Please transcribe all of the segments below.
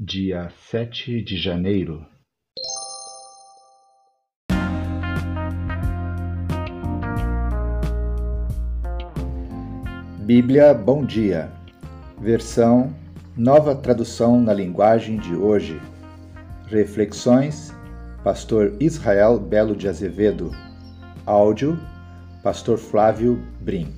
dia sete de janeiro. Bíblia Bom Dia, versão Nova Tradução na Linguagem de Hoje. Reflexões, Pastor Israel Belo de Azevedo. Áudio, Pastor Flávio Brim.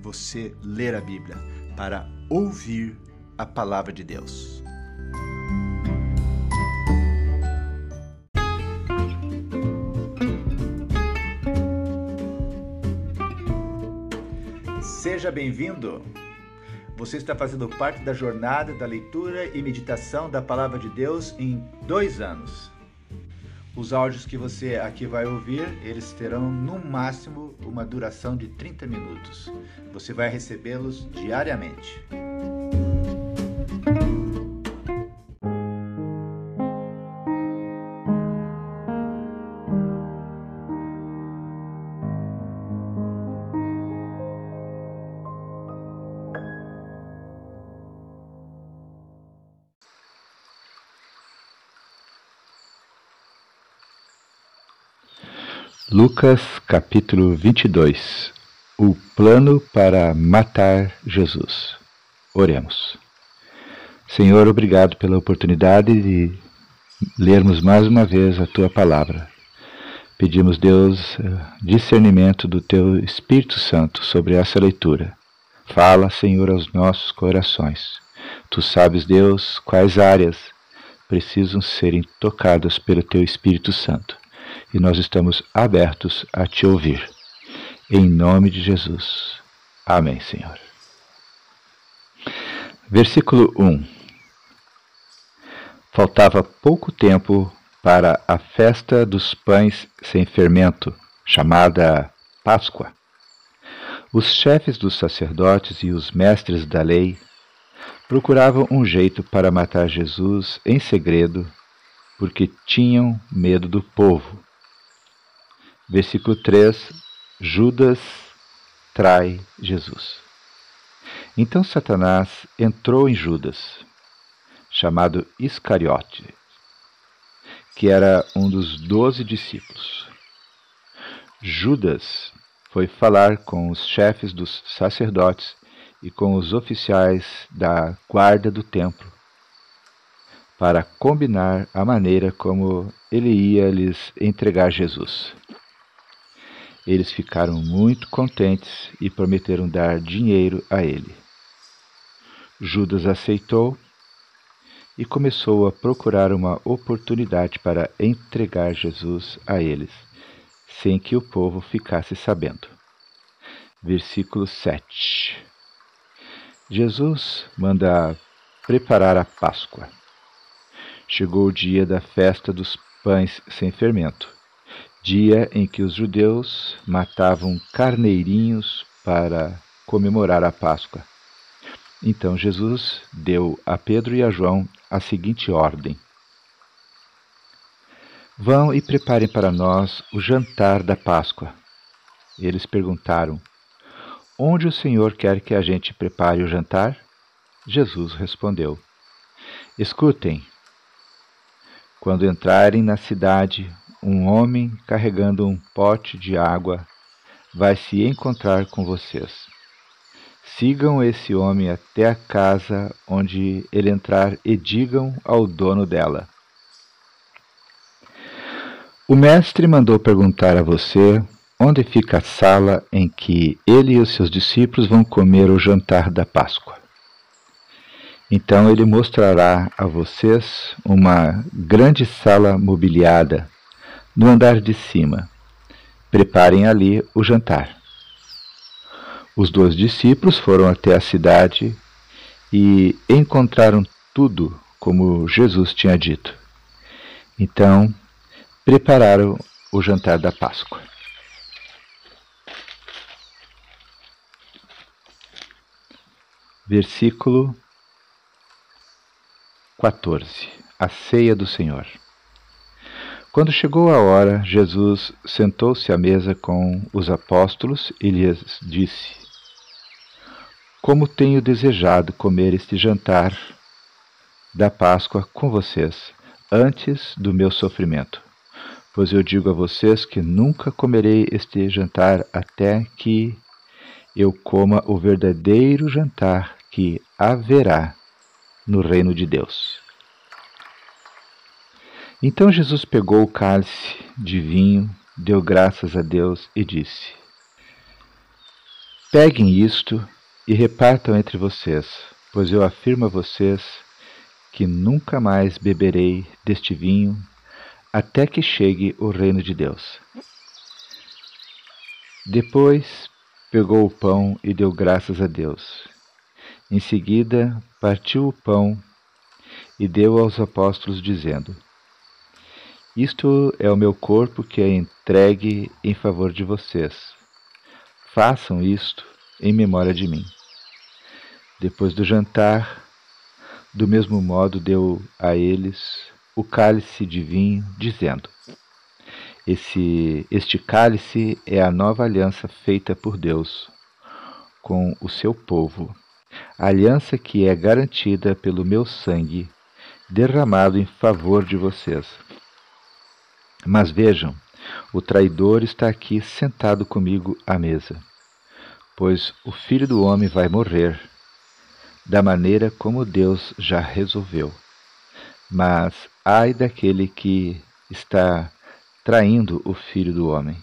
você ler a Bíblia para ouvir a palavra de Deus. Seja bem-vindo! Você está fazendo parte da jornada da leitura e meditação da Palavra de Deus em dois anos. Os áudios que você aqui vai ouvir, eles terão no máximo uma duração de 30 minutos. Você vai recebê-los diariamente. Lucas capítulo 22 O plano para matar Jesus. Oremos. Senhor, obrigado pela oportunidade de lermos mais uma vez a tua palavra. Pedimos, Deus, discernimento do teu Espírito Santo sobre essa leitura. Fala, Senhor, aos nossos corações. Tu sabes, Deus, quais áreas precisam serem tocadas pelo teu Espírito Santo e nós estamos abertos a te ouvir. Em nome de Jesus. Amém, Senhor. Versículo 1 Faltava pouco tempo para a festa dos pães sem fermento, chamada Páscoa. Os chefes dos sacerdotes e os mestres da lei procuravam um jeito para matar Jesus em segredo, porque tinham medo do povo. Versículo 3: Judas trai Jesus. Então Satanás entrou em Judas, chamado Iscariote, que era um dos doze discípulos. Judas foi falar com os chefes dos sacerdotes e com os oficiais da guarda do templo para combinar a maneira como ele ia lhes entregar Jesus. Eles ficaram muito contentes e prometeram dar dinheiro a ele. Judas aceitou e começou a procurar uma oportunidade para entregar Jesus a eles, sem que o povo ficasse sabendo. Versículo 7 Jesus manda preparar a Páscoa. Chegou o dia da festa dos pães sem fermento dia em que os judeus matavam carneirinhos para comemorar a Páscoa. Então Jesus deu a Pedro e a João a seguinte ordem: Vão e preparem para nós o jantar da Páscoa. Eles perguntaram: Onde o Senhor quer que a gente prepare o jantar? Jesus respondeu: Escutem. Quando entrarem na cidade, um homem carregando um pote de água vai se encontrar com vocês. Sigam esse homem até a casa onde ele entrar e digam ao dono dela: O mestre mandou perguntar a você onde fica a sala em que ele e os seus discípulos vão comer o jantar da Páscoa. Então ele mostrará a vocês uma grande sala mobiliada no andar de cima. preparem ali o jantar. Os dois discípulos foram até a cidade e encontraram tudo como Jesus tinha dito. Então, prepararam o jantar da Páscoa. Versículo 14 A ceia do Senhor. Quando chegou a hora, Jesus sentou-se à mesa com os apóstolos e lhes disse: Como tenho desejado comer este jantar da Páscoa com vocês, antes do meu sofrimento. Pois eu digo a vocês que nunca comerei este jantar até que eu coma o verdadeiro jantar que haverá no reino de Deus. Então Jesus pegou o cálice de vinho, deu graças a Deus e disse: Peguem isto e repartam entre vocês, pois eu afirmo a vocês que nunca mais beberei deste vinho até que chegue o reino de Deus. Depois pegou o pão e deu graças a Deus. Em seguida, partiu o pão e deu aos apóstolos, dizendo: isto é o meu corpo que é entregue em favor de vocês. Façam isto em memória de mim. Depois do jantar, do mesmo modo deu a eles o cálice de vinho, dizendo: Esse, Este cálice é a nova aliança feita por Deus com o seu povo, a aliança que é garantida pelo meu sangue, derramado em favor de vocês. Mas vejam, o traidor está aqui sentado comigo à mesa, pois o filho do homem vai morrer, da maneira como Deus já resolveu. Mas ai daquele que está traindo o filho do homem.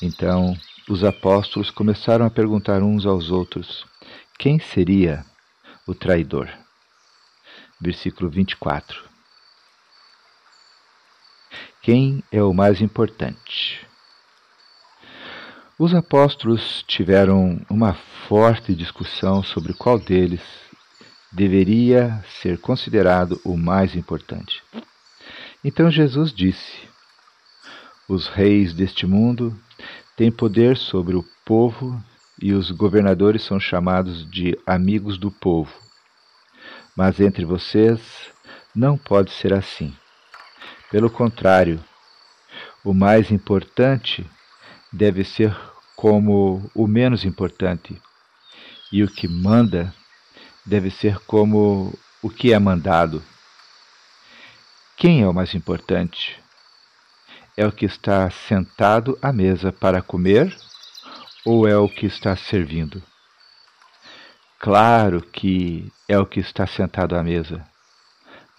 Então os apóstolos começaram a perguntar uns aos outros: quem seria o traidor? Versículo 24. Quem é o mais importante? Os apóstolos tiveram uma forte discussão sobre qual deles deveria ser considerado o mais importante. Então Jesus disse: Os reis deste mundo têm poder sobre o povo e os governadores são chamados de amigos do povo. Mas entre vocês não pode ser assim. Pelo contrário, o mais importante deve ser como o menos importante, e o que manda deve ser como o que é mandado. Quem é o mais importante? É o que está sentado à mesa para comer ou é o que está servindo? Claro que é o que está sentado à mesa,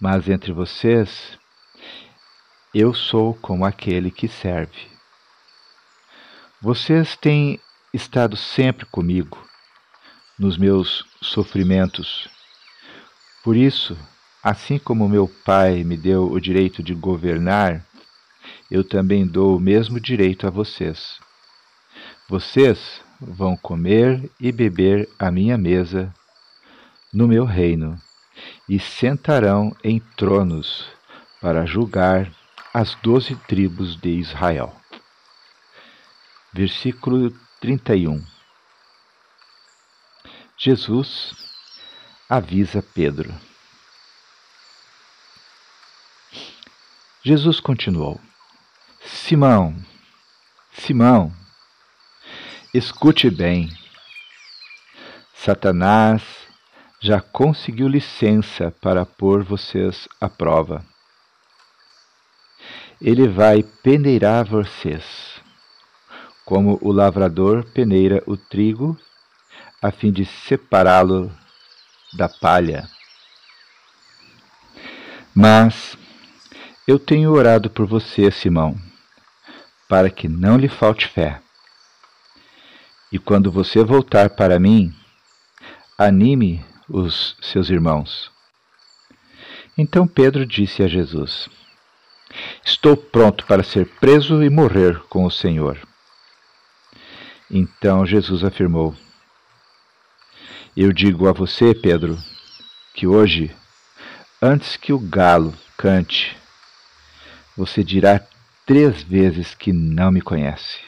mas entre vocês eu sou como aquele que serve. Vocês têm estado sempre comigo nos meus sofrimentos. Por isso, assim como meu Pai me deu o direito de governar, eu também dou o mesmo direito a vocês. Vocês vão comer e beber à minha mesa no meu reino e sentarão em tronos para julgar as doze tribos de Israel. Versículo 31 Jesus avisa Pedro. Jesus continuou: Simão, Simão, escute bem. Satanás já conseguiu licença para pôr vocês à prova ele vai peneirar vocês, como o lavrador peneira o trigo, a fim de separá-lo da palha. Mas eu tenho orado por você, Simão, para que não lhe falte fé. E quando você voltar para mim, anime os seus irmãos. Então Pedro disse a Jesus: Estou pronto para ser preso e morrer com o Senhor. Então Jesus afirmou: Eu digo a você, Pedro, que hoje, antes que o galo cante, você dirá três vezes que não me conhece.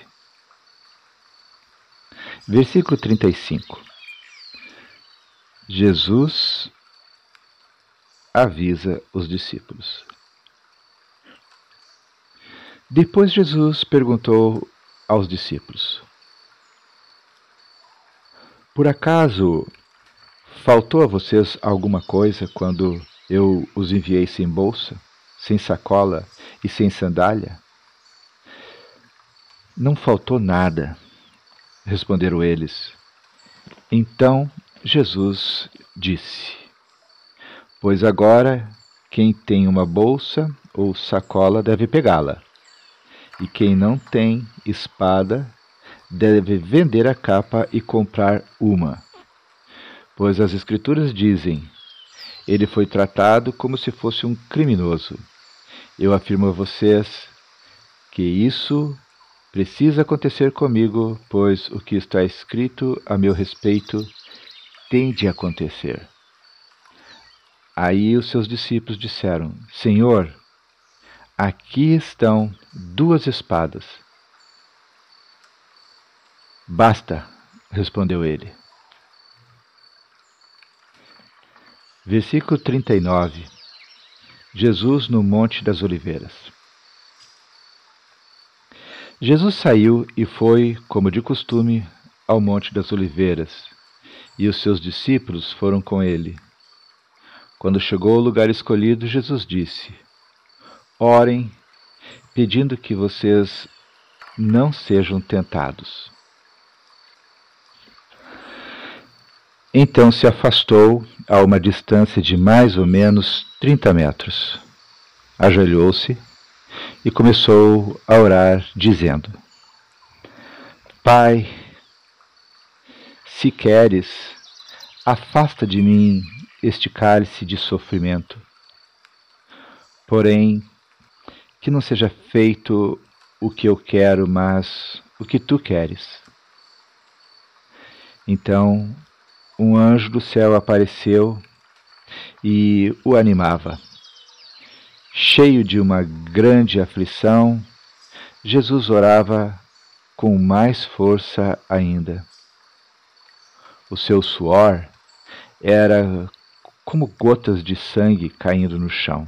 Versículo 35. Jesus avisa os discípulos. Depois Jesus perguntou aos discípulos: Por acaso faltou a vocês alguma coisa quando eu os enviei sem bolsa, sem sacola e sem sandália? Não faltou nada, responderam eles. Então Jesus disse: Pois agora quem tem uma bolsa ou sacola deve pegá-la, e quem não tem espada deve vender a capa e comprar uma. Pois as Escrituras dizem: Ele foi tratado como se fosse um criminoso. Eu afirmo a vocês que isso Precisa acontecer comigo, pois o que está escrito a meu respeito tem de acontecer. Aí os seus discípulos disseram: Senhor, aqui estão duas espadas. Basta, respondeu ele. Versículo 39 Jesus no Monte das Oliveiras. Jesus saiu e foi, como de costume, ao Monte das Oliveiras, e os seus discípulos foram com ele. Quando chegou ao lugar escolhido, Jesus disse: Orem, pedindo que vocês não sejam tentados. Então se afastou a uma distância de mais ou menos trinta metros. Ajoelhou-se e começou a orar, dizendo: Pai, se queres, afasta de mim este cálice de sofrimento. Porém, que não seja feito o que eu quero, mas o que tu queres. Então, um anjo do céu apareceu e o animava. Cheio de uma grande aflição, Jesus orava com mais força ainda. O seu suor era como gotas de sangue caindo no chão.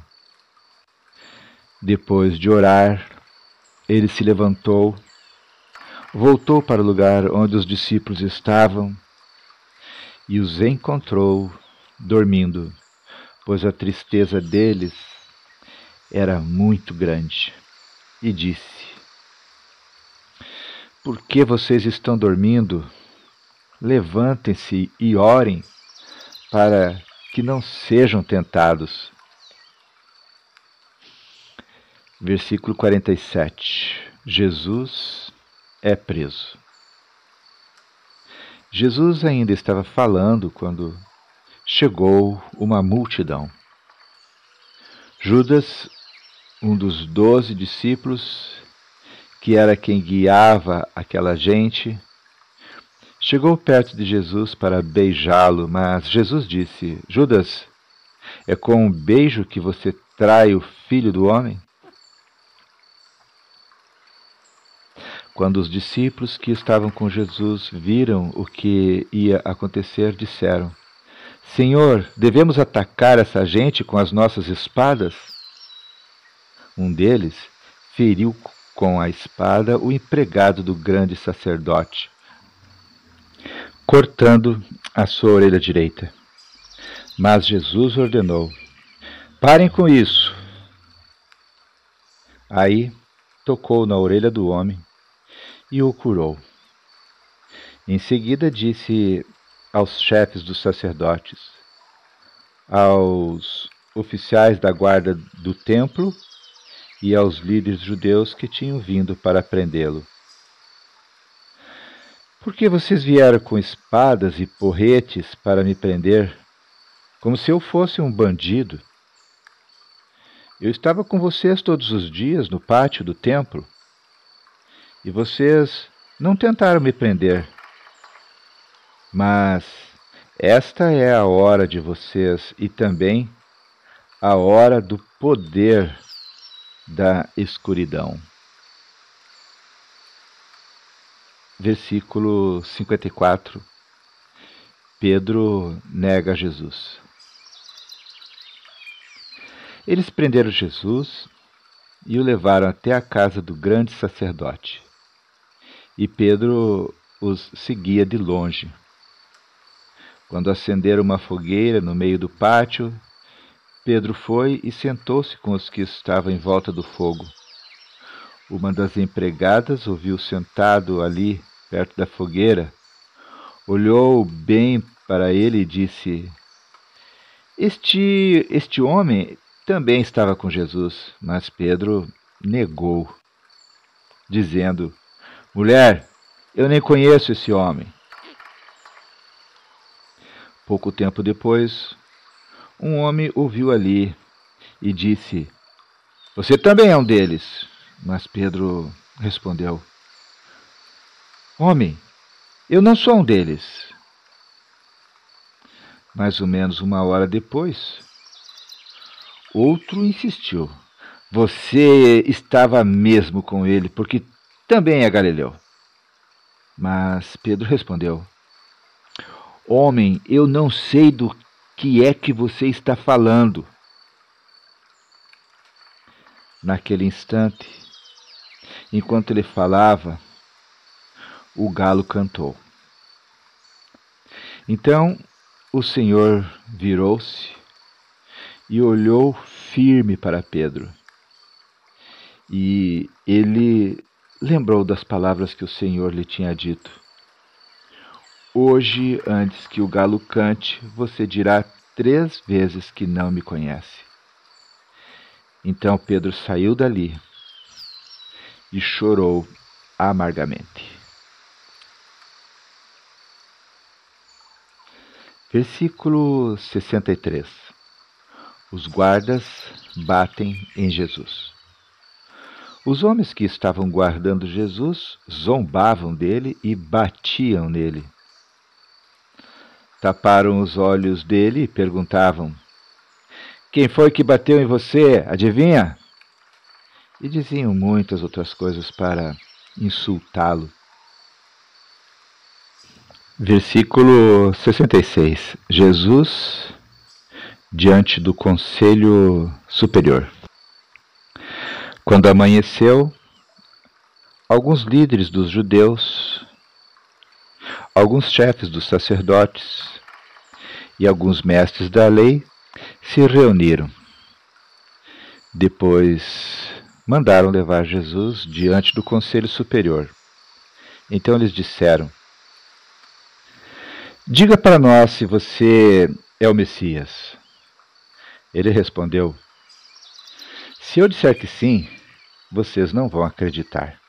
Depois de orar, ele se levantou, voltou para o lugar onde os discípulos estavam e os encontrou dormindo, pois a tristeza deles era muito grande e disse: Por que vocês estão dormindo? Levantem-se e orem para que não sejam tentados. Versículo 47. Jesus é preso. Jesus ainda estava falando quando chegou uma multidão. Judas um dos doze discípulos, que era quem guiava aquela gente, chegou perto de Jesus para beijá-lo, mas Jesus disse: Judas, é com um beijo que você trai o filho do homem? Quando os discípulos que estavam com Jesus viram o que ia acontecer, disseram: Senhor, devemos atacar essa gente com as nossas espadas? Um deles feriu com a espada o empregado do grande sacerdote, cortando a sua orelha direita. Mas Jesus ordenou: Parem com isso. Aí tocou na orelha do homem e o curou. Em seguida disse aos chefes dos sacerdotes, aos oficiais da guarda do templo e aos líderes judeus que tinham vindo para prendê-lo. Por que vocês vieram com espadas e porretes para me prender, como se eu fosse um bandido? Eu estava com vocês todos os dias no pátio do templo e vocês não tentaram me prender. Mas esta é a hora de vocês e também a hora do poder da escuridão. Versículo 54 Pedro nega Jesus. Eles prenderam Jesus e o levaram até a casa do grande sacerdote. E Pedro os seguia de longe. Quando acenderam uma fogueira no meio do pátio, Pedro foi e sentou-se com os que estavam em volta do fogo. Uma das empregadas ouviu sentado ali, perto da fogueira, olhou bem para ele e disse: Este, este homem também estava com Jesus, mas Pedro negou, dizendo: Mulher, eu nem conheço esse homem. Pouco tempo depois, um homem ouviu ali e disse: Você também é um deles. Mas Pedro respondeu: Homem, eu não sou um deles. Mais ou menos uma hora depois, outro insistiu: Você estava mesmo com ele, porque também é galileu. Mas Pedro respondeu: Homem, eu não sei do que é que você está falando. Naquele instante, enquanto ele falava, o galo cantou. Então o Senhor virou-se e olhou firme para Pedro. E ele lembrou das palavras que o Senhor lhe tinha dito. Hoje, antes que o galo cante, você dirá três vezes que não me conhece. Então Pedro saiu dali e chorou amargamente. Versículo 63 Os guardas batem em Jesus. Os homens que estavam guardando Jesus zombavam dele e batiam nele. Taparam os olhos dele e perguntavam: Quem foi que bateu em você? Adivinha? E diziam muitas outras coisas para insultá-lo. Versículo 66. Jesus diante do Conselho Superior. Quando amanheceu, alguns líderes dos judeus, alguns chefes dos sacerdotes e alguns mestres da lei se reuniram. Depois mandaram levar Jesus diante do Conselho Superior. Então eles disseram: Diga para nós se você é o Messias. Ele respondeu: Se eu disser que sim, vocês não vão acreditar.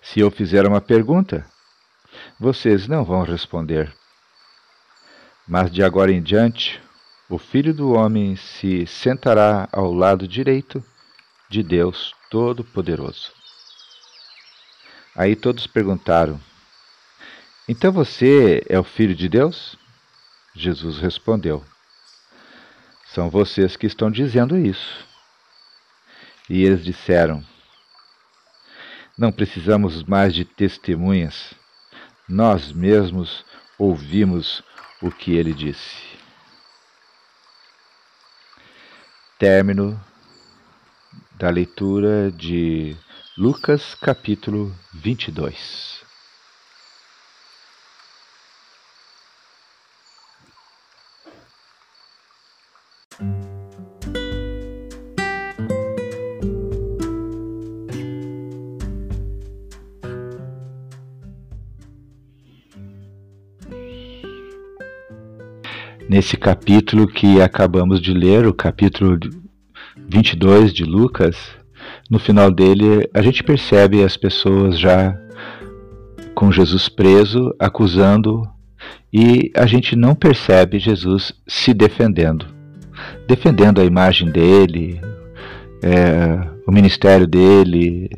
Se eu fizer uma pergunta, vocês não vão responder. Mas de agora em diante, o Filho do Homem se sentará ao lado direito de Deus Todo-Poderoso. Aí todos perguntaram: então você é o filho de Deus? Jesus respondeu: São vocês que estão dizendo isso. E eles disseram: Não precisamos mais de testemunhas. Nós mesmos ouvimos o que ele disse. Término da leitura de Lucas capítulo 22. Nesse capítulo que acabamos de ler, o capítulo 22 de Lucas, no final dele a gente percebe as pessoas já com Jesus preso, acusando, e a gente não percebe Jesus se defendendo. defendendo a imagem dele, é, o ministério dele,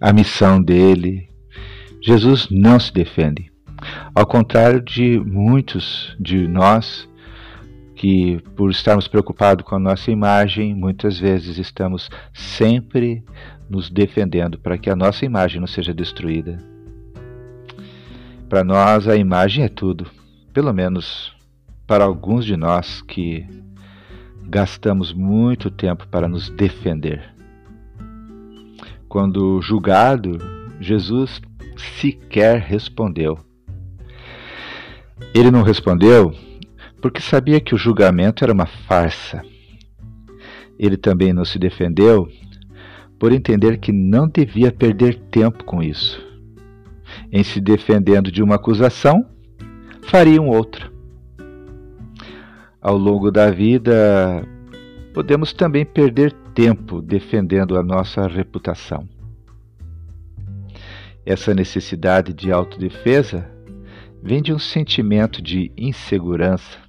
a missão dele. Jesus não se defende. Ao contrário de muitos de nós que, por estarmos preocupados com a nossa imagem, muitas vezes estamos sempre nos defendendo para que a nossa imagem não seja destruída. Para nós, a imagem é tudo, pelo menos para alguns de nós que gastamos muito tempo para nos defender. Quando julgado, Jesus sequer respondeu. Ele não respondeu porque sabia que o julgamento era uma farsa. Ele também não se defendeu por entender que não devia perder tempo com isso. Em se defendendo de uma acusação, fariam outra. Ao longo da vida, podemos também perder tempo defendendo a nossa reputação. Essa necessidade de autodefesa vem de um sentimento de insegurança.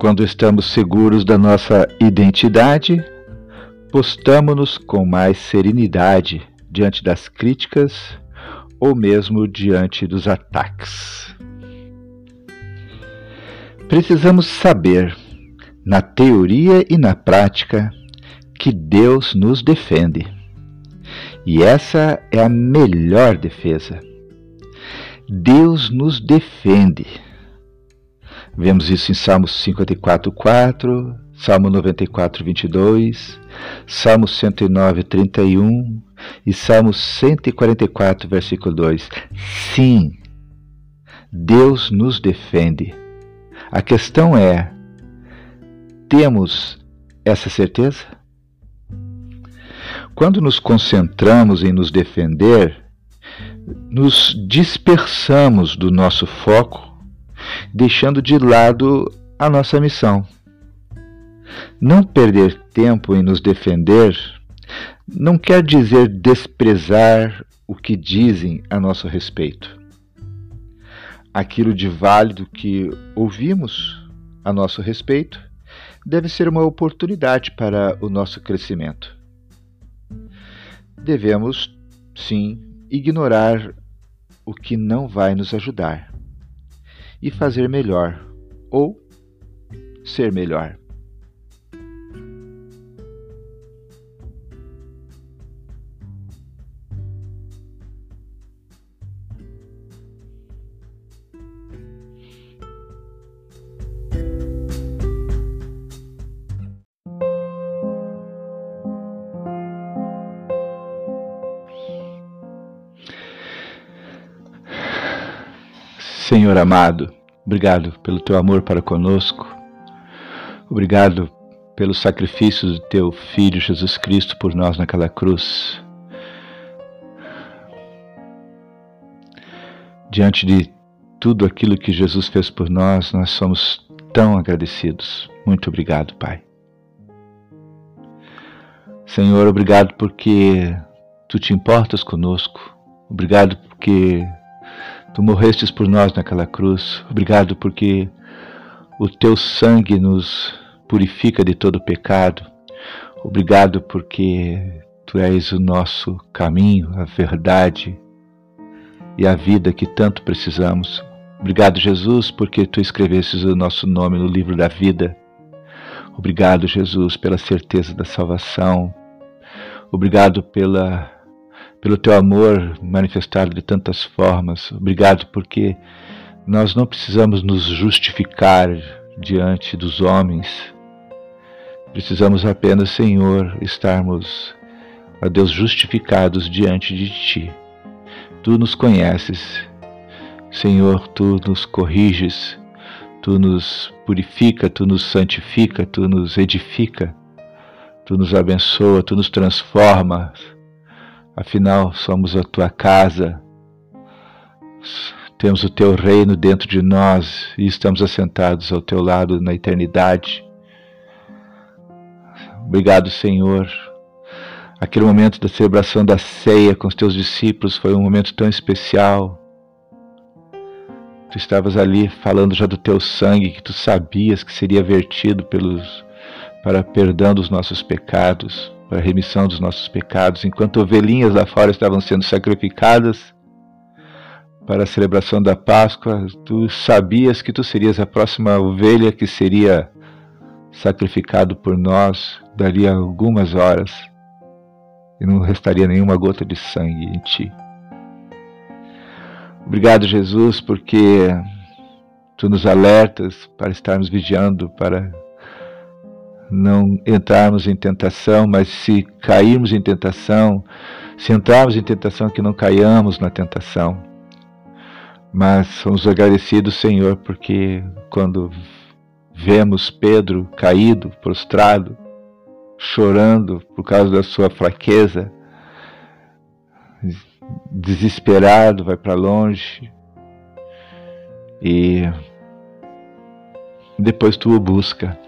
Quando estamos seguros da nossa identidade, postamos-nos com mais serenidade diante das críticas ou mesmo diante dos ataques. Precisamos saber, na teoria e na prática, que Deus nos defende. E essa é a melhor defesa. Deus nos defende. Vemos isso em Salmos 54, 4, Salmo 94, 22, Salmo 109, 31 e Salmo 144, versículo 2. Sim, Deus nos defende. A questão é: temos essa certeza? Quando nos concentramos em nos defender, nos dispersamos do nosso foco, deixando de lado a nossa missão. Não perder tempo em nos defender não quer dizer desprezar o que dizem a nosso respeito aquilo de válido que ouvimos a nosso respeito deve ser uma oportunidade para o nosso crescimento. Devemos, sim, ignorar o que não vai nos ajudar e fazer melhor ou ser melhor. Senhor amado, obrigado pelo teu amor para conosco. Obrigado pelo sacrifício do teu Filho Jesus Cristo por nós naquela cruz. Diante de tudo aquilo que Jesus fez por nós, nós somos tão agradecidos. Muito obrigado, Pai. Senhor, obrigado porque tu te importas conosco. Obrigado porque Tu morrestes por nós naquela cruz. Obrigado porque o teu sangue nos purifica de todo pecado. Obrigado porque tu és o nosso caminho, a verdade e a vida que tanto precisamos. Obrigado, Jesus, porque tu escrevestes o nosso nome no livro da vida. Obrigado, Jesus, pela certeza da salvação. Obrigado pela pelo teu amor manifestado de tantas formas. Obrigado porque nós não precisamos nos justificar diante dos homens. Precisamos apenas, Senhor, estarmos, a Deus, justificados diante de Ti. Tu nos conheces, Senhor, Tu nos corriges, Tu nos purifica, Tu nos santifica, Tu nos edifica, Tu nos abençoa, Tu nos transforma Afinal, somos a tua casa, temos o teu reino dentro de nós e estamos assentados ao teu lado na eternidade. Obrigado, Senhor. Aquele momento da celebração da ceia com os teus discípulos foi um momento tão especial. Tu estavas ali falando já do teu sangue que tu sabias que seria vertido pelos para perdão dos nossos pecados, para a remissão dos nossos pecados, enquanto ovelhinhas lá fora estavam sendo sacrificadas para a celebração da Páscoa, tu sabias que tu serias a próxima ovelha que seria sacrificado por nós dali algumas horas e não restaria nenhuma gota de sangue em ti. Obrigado, Jesus, porque tu nos alertas para estarmos vigiando, para não entrarmos em tentação, mas se cairmos em tentação, se entrarmos em tentação, que não caiamos na tentação. Mas somos agradecidos, Senhor, porque quando vemos Pedro caído, prostrado, chorando por causa da sua fraqueza, desesperado, vai para longe. E depois tu o busca.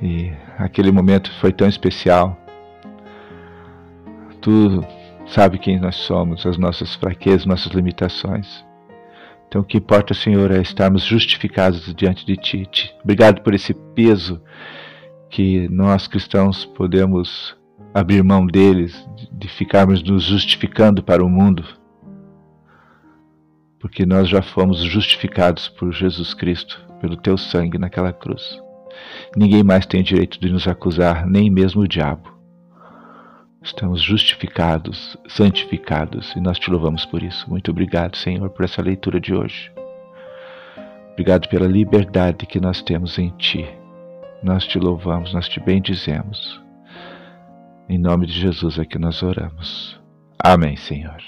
E aquele momento foi tão especial. Tu sabe quem nós somos, as nossas fraquezas, nossas limitações. Então o que importa, Senhor, é estarmos justificados diante de Ti. Obrigado por esse peso que nós cristãos podemos abrir mão deles, de ficarmos nos justificando para o mundo, porque nós já fomos justificados por Jesus Cristo, pelo teu sangue naquela cruz. Ninguém mais tem direito de nos acusar, nem mesmo o diabo. Estamos justificados, santificados, e nós te louvamos por isso. Muito obrigado, Senhor, por essa leitura de hoje. Obrigado pela liberdade que nós temos em Ti. Nós te louvamos, nós te bendizemos. Em nome de Jesus é que nós oramos. Amém, Senhor.